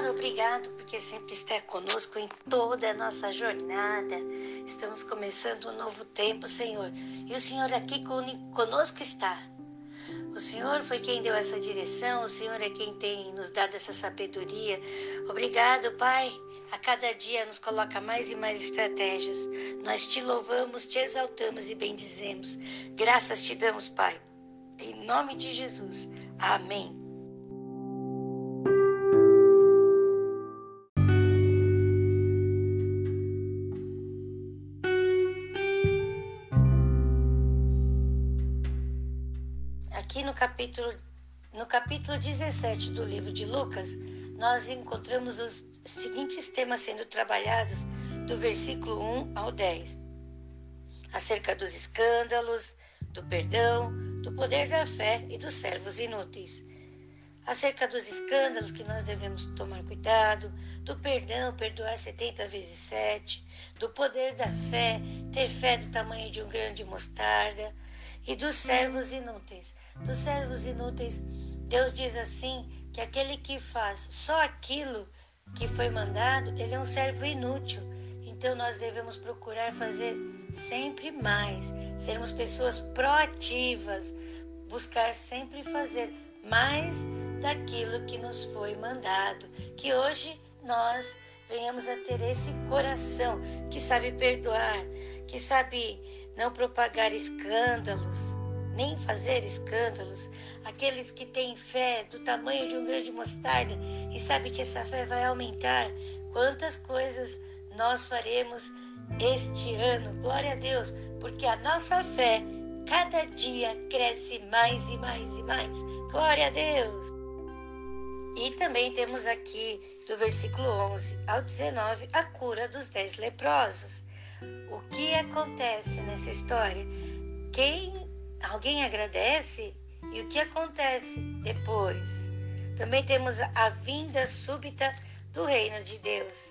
Senhor, obrigado porque sempre está conosco em toda a nossa jornada. Estamos começando um novo tempo, Senhor, e o Senhor aqui conosco está. O Senhor foi quem deu essa direção, o Senhor é quem tem nos dado essa sabedoria. Obrigado, Pai. A cada dia nos coloca mais e mais estratégias. Nós te louvamos, te exaltamos e bendizemos. Graças te damos, Pai. Em nome de Jesus. Amém. Aqui no capítulo, no capítulo 17 do livro de Lucas, nós encontramos os seguintes temas sendo trabalhados do versículo 1 ao 10. Acerca dos escândalos, do perdão, do poder da fé e dos servos inúteis. Acerca dos escândalos que nós devemos tomar cuidado, do perdão, perdoar 70 vezes 7, do poder da fé, ter fé do tamanho de um grão de mostarda, e dos servos inúteis. Dos servos inúteis, Deus diz assim que aquele que faz só aquilo que foi mandado, ele é um servo inútil. Então nós devemos procurar fazer sempre mais, sermos pessoas proativas, buscar sempre fazer mais daquilo que nos foi mandado. Que hoje nós venhamos a ter esse coração que sabe perdoar, que sabe não propagar escândalos, nem fazer escândalos, aqueles que têm fé do tamanho de um grande mostarda e sabe que essa fé vai aumentar. Quantas coisas nós faremos este ano, glória a Deus, porque a nossa fé cada dia cresce mais e mais e mais. Glória a Deus. E também temos aqui do versículo 11 ao 19 a cura dos dez leprosos. O que acontece nessa história? Quem alguém agradece e o que acontece depois? Também temos a vinda súbita do reino de Deus.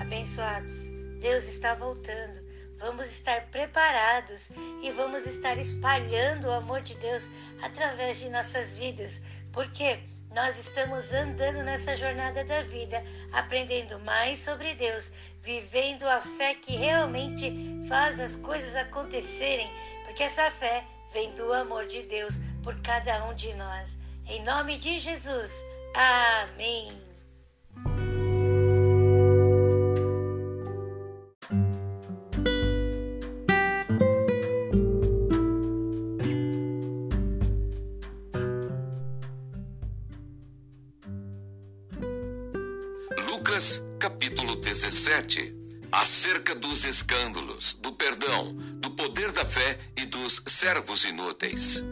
Abençoados, Deus está voltando. Vamos estar preparados e vamos estar espalhando o amor de Deus através de nossas vidas, porque nós estamos andando nessa jornada da vida, aprendendo mais sobre Deus, vivendo a fé que realmente faz as coisas acontecerem, porque essa fé vem do amor de Deus por cada um de nós. Em nome de Jesus. Amém. 17 acerca dos escândalos, do perdão, do poder da fé e dos servos inúteis.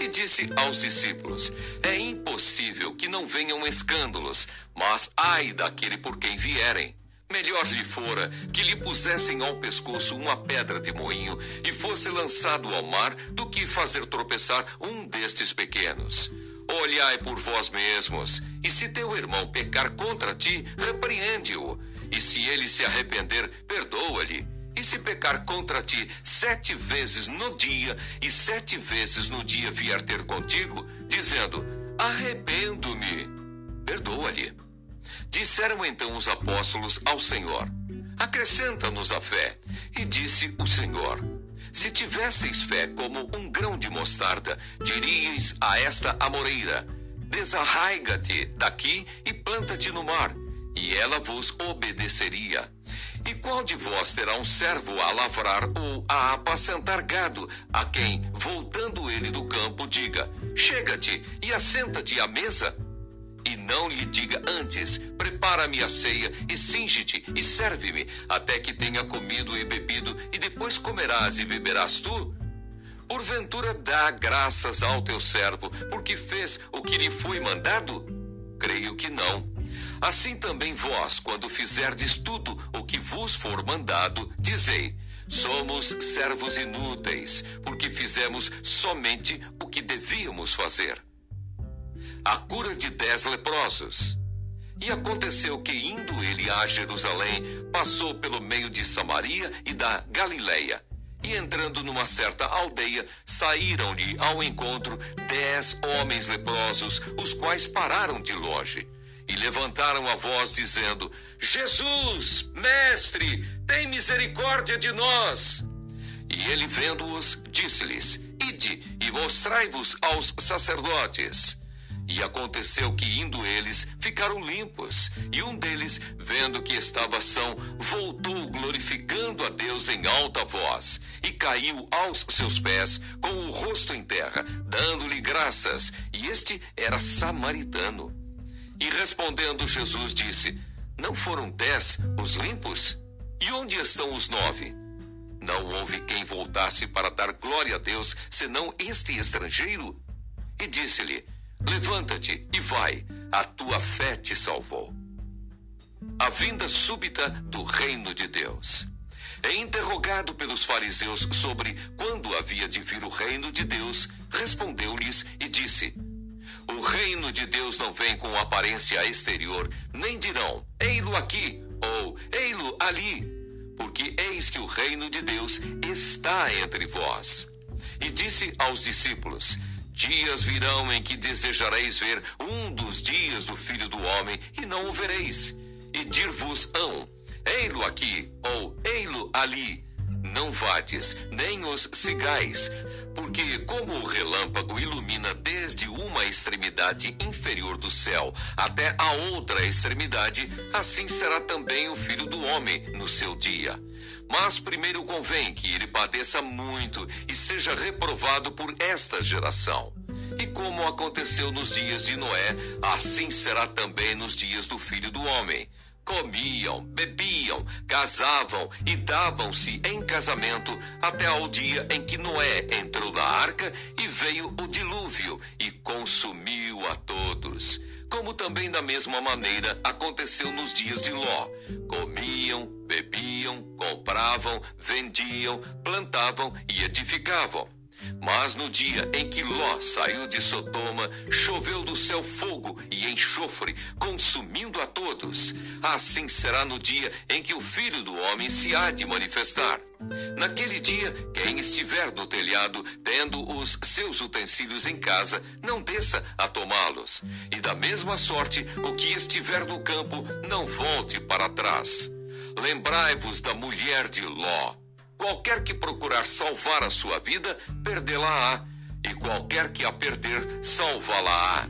E disse aos discípulos: É impossível que não venham escândalos, mas ai daquele por quem vierem. Melhor lhe fora que lhe pusessem ao pescoço uma pedra de moinho e fosse lançado ao mar do que fazer tropeçar um destes pequenos. Olhai por vós mesmos, e se teu irmão pecar contra ti, repreende-o. E se ele se arrepender, perdoa-lhe. E se pecar contra ti sete vezes no dia, e sete vezes no dia vier ter contigo, dizendo: Arrependo-me, perdoa-lhe. Disseram então os apóstolos ao Senhor: Acrescenta-nos a fé. E disse o Senhor: se tivesseis fé como um grão de mostarda, diríeis a esta amoreira: Desarraiga-te daqui e planta-te no mar, e ela vos obedeceria. E qual de vós terá um servo a lavrar ou a apacentar gado, a quem, voltando ele do campo, diga: Chega-te e assenta-te à mesa? E não lhe diga antes: prepara-me a ceia e singe-te e serve-me, até que tenha comido e bebido, e depois comerás e beberás tu? Porventura dá graças ao teu servo, porque fez o que lhe foi mandado? Creio que não. Assim também vós, quando fizerdes tudo o que vos for mandado, dizei: Somos servos inúteis, porque fizemos somente o que devíamos fazer a cura de dez leprosos. E aconteceu que, indo ele a Jerusalém, passou pelo meio de Samaria e da Galileia. E entrando numa certa aldeia, saíram-lhe ao encontro dez homens leprosos, os quais pararam de longe. E levantaram a voz, dizendo: Jesus, mestre, tem misericórdia de nós. E ele, vendo-os, disse-lhes: Ide e mostrai-vos aos sacerdotes. E aconteceu que, indo eles, ficaram limpos. E um deles, vendo que estava são, voltou glorificando a Deus em alta voz, e caiu aos seus pés, com o rosto em terra, dando-lhe graças. E este era samaritano. E respondendo Jesus disse: Não foram dez os limpos? E onde estão os nove? Não houve quem voltasse para dar glória a Deus, senão este estrangeiro? E disse-lhe: Levanta-te e vai, a tua fé te salvou. A vinda súbita do reino de Deus. É interrogado pelos fariseus sobre quando havia de vir o reino de Deus, respondeu-lhes e disse: o reino de Deus não vem com aparência exterior, nem dirão, ei-lo aqui ou ei-lo ali, porque eis que o reino de Deus está entre vós. E disse aos discípulos: Dias virão em que desejareis ver um dos dias do Filho do Homem, e não o vereis. E dir-vos-ão: Ei-lo aqui ou ei-lo ali. Não vades, nem os sigais, porque, como o relâmpago ilumina desde uma extremidade inferior do céu até a outra extremidade, assim será também o filho do homem no seu dia. Mas primeiro convém que ele padeça muito e seja reprovado por esta geração. E como aconteceu nos dias de Noé, assim será também nos dias do filho do homem comiam, bebiam, casavam e davam-se em casamento até ao dia em que Noé entrou na arca e veio o dilúvio e consumiu a todos. Como também da mesma maneira aconteceu nos dias de Ló. Comiam, bebiam, compravam, vendiam, plantavam e edificavam. Mas no dia em que Ló saiu de Sodoma, choveu do céu fogo e enxofre, consumindo a todos. Assim será no dia em que o filho do homem se há de manifestar. Naquele dia, quem estiver no telhado, tendo os seus utensílios em casa, não desça a tomá-los. E da mesma sorte, o que estiver no campo, não volte para trás. Lembrai-vos da mulher de Ló Qualquer que procurar salvar a sua vida, perdê-la-á, e qualquer que a perder, salvá-la-á.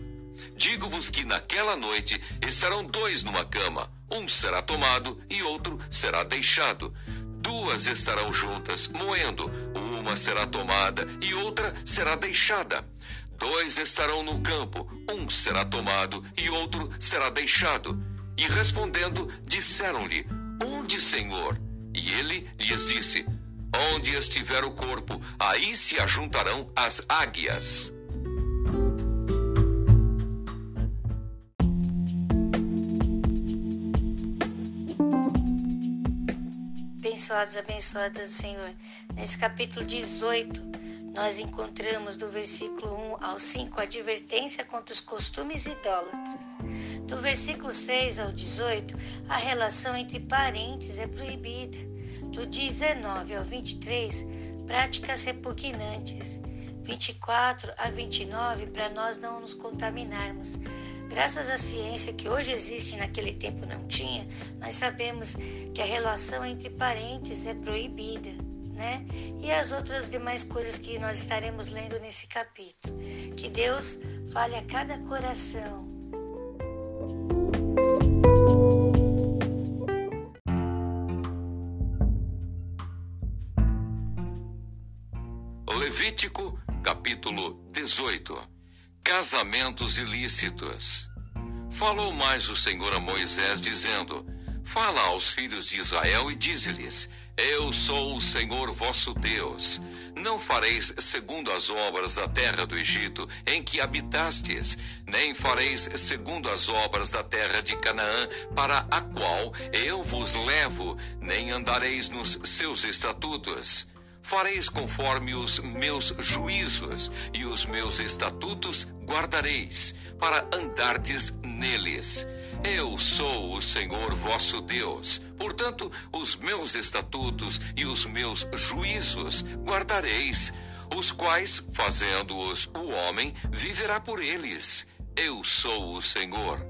Digo-vos que naquela noite estarão dois numa cama, um será tomado e outro será deixado. Duas estarão juntas, moendo, uma será tomada e outra será deixada. Dois estarão no campo, um será tomado e outro será deixado. E respondendo, disseram-lhe: Onde, Senhor? E ele lhes disse: Onde estiver o corpo, aí se ajuntarão as águias. Abençoados, abençoadas do Senhor. Nesse capítulo 18, nós encontramos do versículo 1 ao 5 a advertência contra os costumes idólatras. Do versículo 6 ao 18, a relação entre parentes é proibida do 19 ao 23, práticas repugnantes. 24 a 29, para nós não nos contaminarmos. Graças à ciência que hoje existe naquele tempo não tinha, nós sabemos que a relação entre parentes é proibida, né? E as outras demais coisas que nós estaremos lendo nesse capítulo. Que Deus fale a cada coração Levítico, capítulo 18. Casamentos ilícitos. Falou mais o Senhor a Moisés, dizendo: Fala aos filhos de Israel e dize-lhes: Eu sou o Senhor vosso Deus. Não fareis segundo as obras da terra do Egito, em que habitastes, nem fareis segundo as obras da terra de Canaã, para a qual eu vos levo, nem andareis nos seus estatutos fareis conforme os meus juízos e os meus estatutos guardareis, para andardes neles. Eu sou o Senhor vosso Deus. Portanto, os meus estatutos e os meus juízos guardareis, os quais, fazendo-os o homem, viverá por eles. Eu sou o Senhor.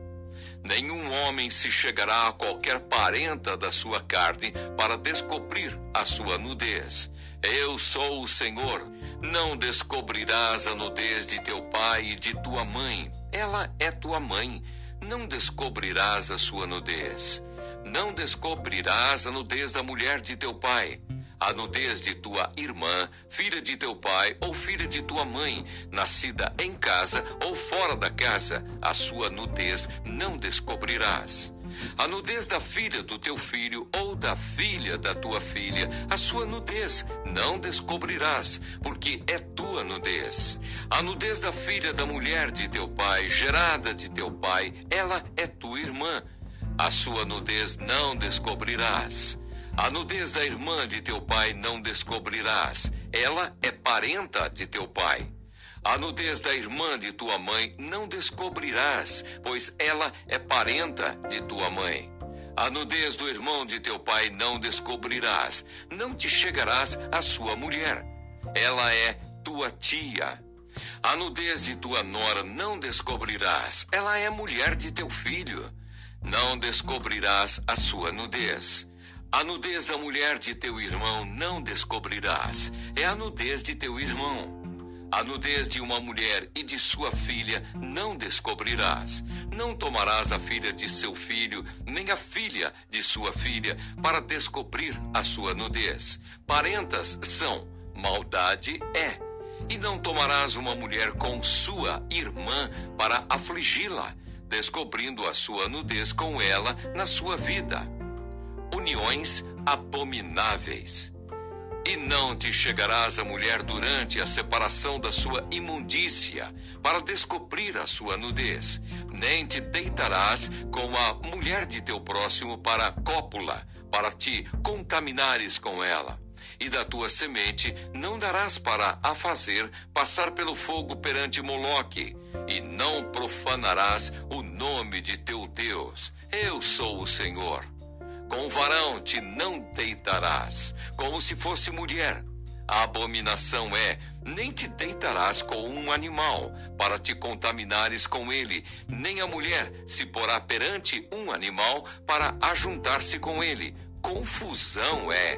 Nenhum homem se chegará a qualquer parenta da sua carne para descobrir a sua nudez. Eu sou o Senhor. Não descobrirás a nudez de teu pai e de tua mãe. Ela é tua mãe. Não descobrirás a sua nudez. Não descobrirás a nudez da mulher de teu pai a nudez de tua irmã, filha de teu pai ou filha de tua mãe, nascida em casa ou fora da casa, a sua nudez não descobrirás. A nudez da filha do teu filho ou da filha da tua filha, a sua nudez não descobrirás, porque é tua nudez. A nudez da filha da mulher de teu pai, gerada de teu pai, ela é tua irmã. A sua nudez não descobrirás. A nudez da irmã de teu pai não descobrirás, ela é parenta de teu pai. A nudez da irmã de tua mãe não descobrirás, pois ela é parenta de tua mãe. A nudez do irmão de teu pai não descobrirás, não te chegarás à sua mulher. Ela é tua tia. A nudez de tua nora não descobrirás, ela é mulher de teu filho. Não descobrirás a sua nudez. A nudez da mulher de teu irmão não descobrirás, é a nudez de teu irmão. A nudez de uma mulher e de sua filha não descobrirás. Não tomarás a filha de seu filho, nem a filha de sua filha, para descobrir a sua nudez. Parentas são, maldade é. E não tomarás uma mulher com sua irmã para afligi-la, descobrindo a sua nudez com ela na sua vida uniões abomináveis. E não te chegarás a mulher durante a separação da sua imundícia, para descobrir a sua nudez, nem te deitarás com a mulher de teu próximo para cópula, para te contaminares com ela. E da tua semente não darás para a fazer passar pelo fogo perante Moloque, e não profanarás o nome de teu Deus. Eu sou o Senhor. Com varão te não deitarás, como se fosse mulher. A abominação é: nem te deitarás com um animal, para te contaminares com ele, nem a mulher se porá perante um animal para ajuntar-se com ele. Confusão é.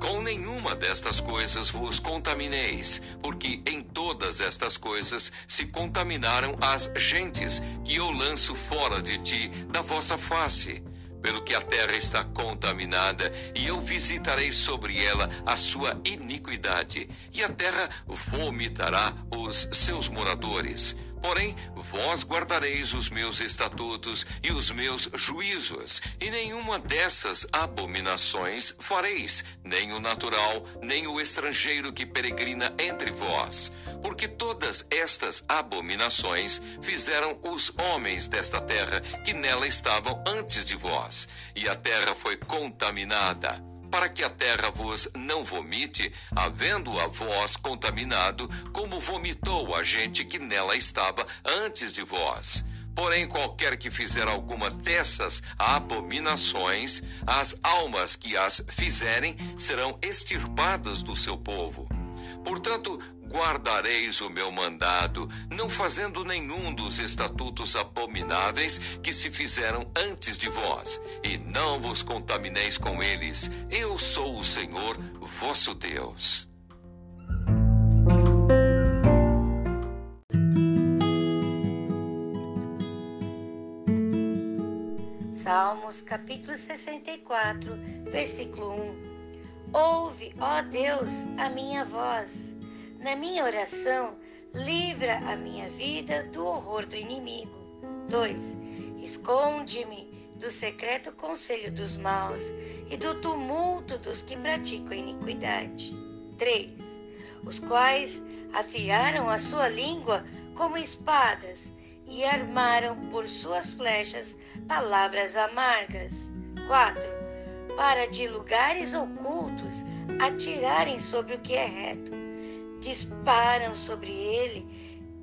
Com nenhuma destas coisas vos contamineis, porque em todas estas coisas se contaminaram as gentes, que eu lanço fora de ti da vossa face pelo que a terra está contaminada, e eu visitarei sobre ela a sua iniquidade, e a terra vomitará os seus moradores. Porém, vós guardareis os meus estatutos e os meus juízos, e nenhuma dessas abominações fareis, nem o natural, nem o estrangeiro que peregrina entre vós. Porque todas estas abominações fizeram os homens desta terra que nela estavam antes de vós, e a terra foi contaminada para que a terra vos não vomite, havendo a vós contaminado, como vomitou a gente que nela estava antes de vós. Porém, qualquer que fizer alguma dessas abominações, as almas que as fizerem serão extirpadas do seu povo. Portanto, guardareis o meu mandado, não fazendo nenhum dos estatutos abomináveis que se fizeram antes de vós, e não vos contamineis com eles. Eu sou o Senhor, vosso Deus. Salmos capítulo 64, versículo 1. Ouve, ó Deus, a minha voz na minha oração, livra a minha vida do horror do inimigo. 2. Esconde-me do secreto conselho dos maus e do tumulto dos que praticam iniquidade. 3. Os quais afiaram a sua língua como espadas e armaram por suas flechas palavras amargas. 4. Para de lugares ocultos atirarem sobre o que é reto disparam sobre ele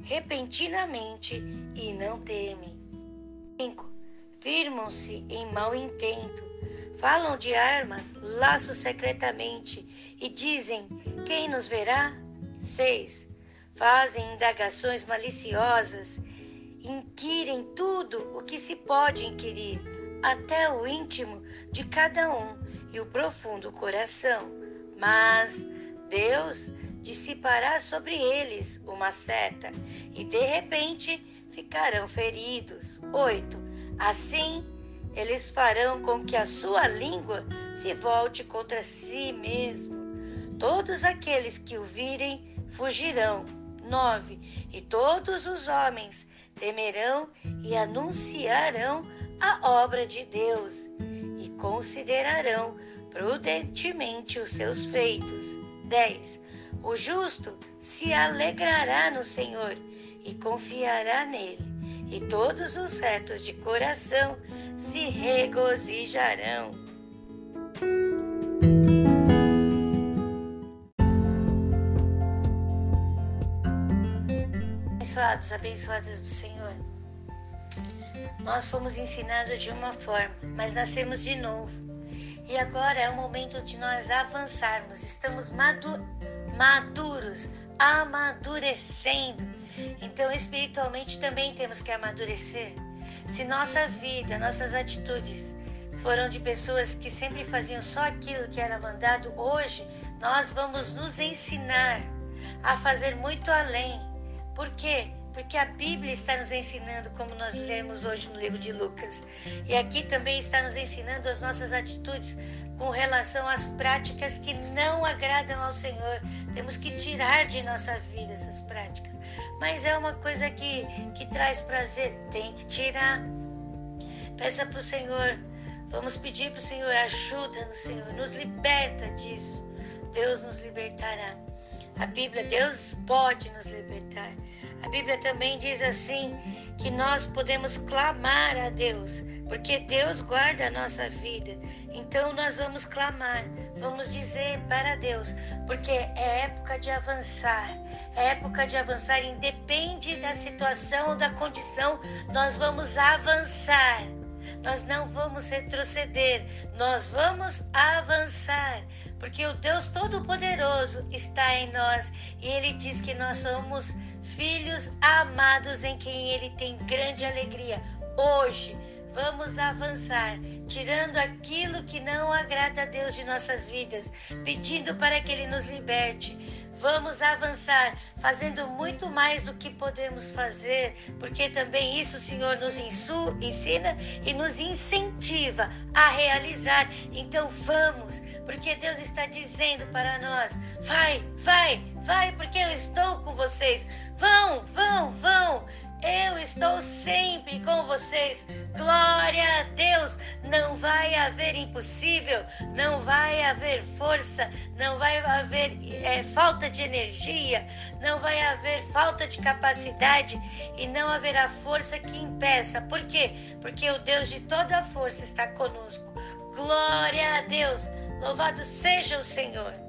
repentinamente e não temem. 5. Firmam-se em mau intento, falam de armas, laços secretamente e dizem: Quem nos verá? 6. Fazem indagações maliciosas inquirem tudo o que se pode inquirir, até o íntimo de cada um e o profundo coração. Mas Deus dissipará sobre eles uma seta e de repente ficarão feridos. 8. Assim, eles farão com que a sua língua se volte contra si mesmo. Todos aqueles que o virem fugirão. 9. E todos os homens temerão e anunciarão a obra de Deus e considerarão prudentemente os seus feitos. 10. O justo se alegrará no Senhor e confiará nele, e todos os retos de coração se regozijarão. Abençoados, abençoadas do Senhor. Nós fomos ensinados de uma forma, mas nascemos de novo. E agora é o momento de nós avançarmos. Estamos madu maduros, amadurecendo. Então, espiritualmente também temos que amadurecer. Se nossa vida, nossas atitudes foram de pessoas que sempre faziam só aquilo que era mandado, hoje nós vamos nos ensinar a fazer muito além. Por quê? Porque a Bíblia está nos ensinando, como nós lemos hoje no livro de Lucas. E aqui também está nos ensinando as nossas atitudes com relação às práticas que não agradam ao Senhor. Temos que tirar de nossa vida essas práticas. Mas é uma coisa que, que traz prazer, tem que tirar. Peça para o Senhor, vamos pedir para o Senhor ajuda no Senhor, nos liberta disso. Deus nos libertará. A Bíblia, Deus pode nos libertar. A Bíblia também diz assim que nós podemos clamar a Deus, porque Deus guarda a nossa vida. Então nós vamos clamar, vamos dizer para Deus, porque é época de avançar. É época de avançar, independe da situação ou da condição, nós vamos avançar. Nós não vamos retroceder, nós vamos avançar porque o Deus Todo-Poderoso está em nós e Ele diz que nós somos filhos amados em quem Ele tem grande alegria. Hoje, vamos avançar, tirando aquilo que não agrada a Deus de nossas vidas, pedindo para que Ele nos liberte. Vamos avançar, fazendo muito mais do que podemos fazer, porque também isso o Senhor nos ensina e nos incentiva a realizar. Então vamos, porque Deus está dizendo para nós: vai, vai, vai, porque eu estou com vocês. Vão, vão, vão. Eu estou sempre com vocês. Glória a Deus. Não vai haver impossível, não vai haver força, não vai haver é, falta de energia, não vai haver falta de capacidade e não haverá força que impeça. Por quê? Porque o Deus de toda a força está conosco. Glória a Deus. Louvado seja o Senhor.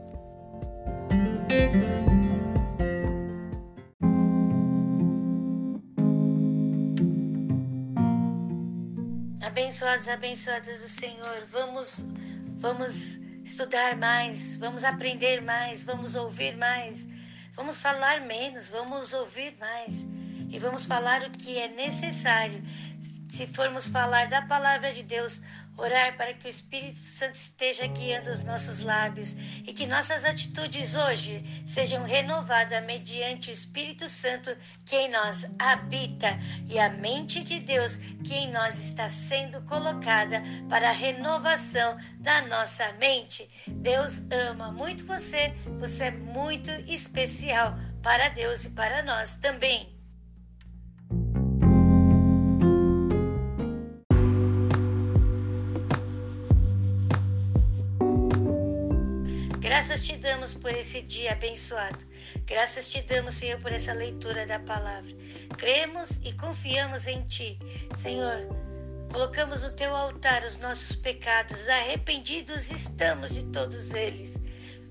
Abençoados, abençoadas do Senhor, vamos, vamos estudar mais, vamos aprender mais, vamos ouvir mais, vamos falar menos, vamos ouvir mais e vamos falar o que é necessário. Se formos falar da palavra de Deus, orar para que o Espírito Santo esteja guiando os nossos lábios e que nossas atitudes hoje sejam renovadas mediante o Espírito Santo que em nós habita e a mente de Deus que em nós está sendo colocada para a renovação da nossa mente. Deus ama muito você, você é muito especial para Deus e para nós também. Graças te damos por esse dia abençoado. Graças te damos, Senhor, por essa leitura da palavra. Cremos e confiamos em ti. Senhor, colocamos no teu altar os nossos pecados. Arrependidos estamos de todos eles.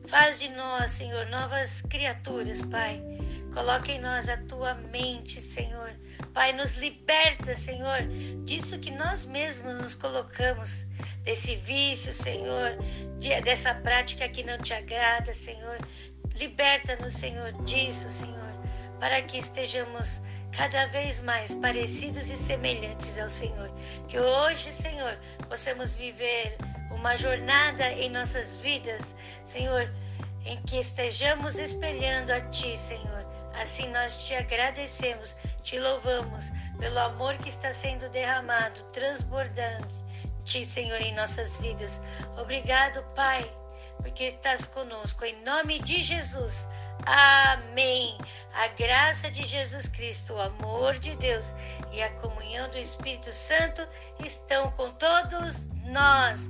Faz de nós, Senhor, novas criaturas, Pai. Coloca em nós a tua mente, Senhor. Pai, nos liberta, Senhor, disso que nós mesmos nos colocamos, desse vício, Senhor, de, dessa prática que não te agrada, Senhor. Liberta-nos, Senhor, disso, Senhor, para que estejamos cada vez mais parecidos e semelhantes ao Senhor. Que hoje, Senhor, possamos viver uma jornada em nossas vidas, Senhor, em que estejamos espelhando a Ti, Senhor. Assim nós te agradecemos, te louvamos pelo amor que está sendo derramado, transbordando, Ti, Senhor, em nossas vidas. Obrigado, Pai, porque estás conosco. Em nome de Jesus. Amém. A graça de Jesus Cristo, o amor de Deus e a comunhão do Espírito Santo estão com todos nós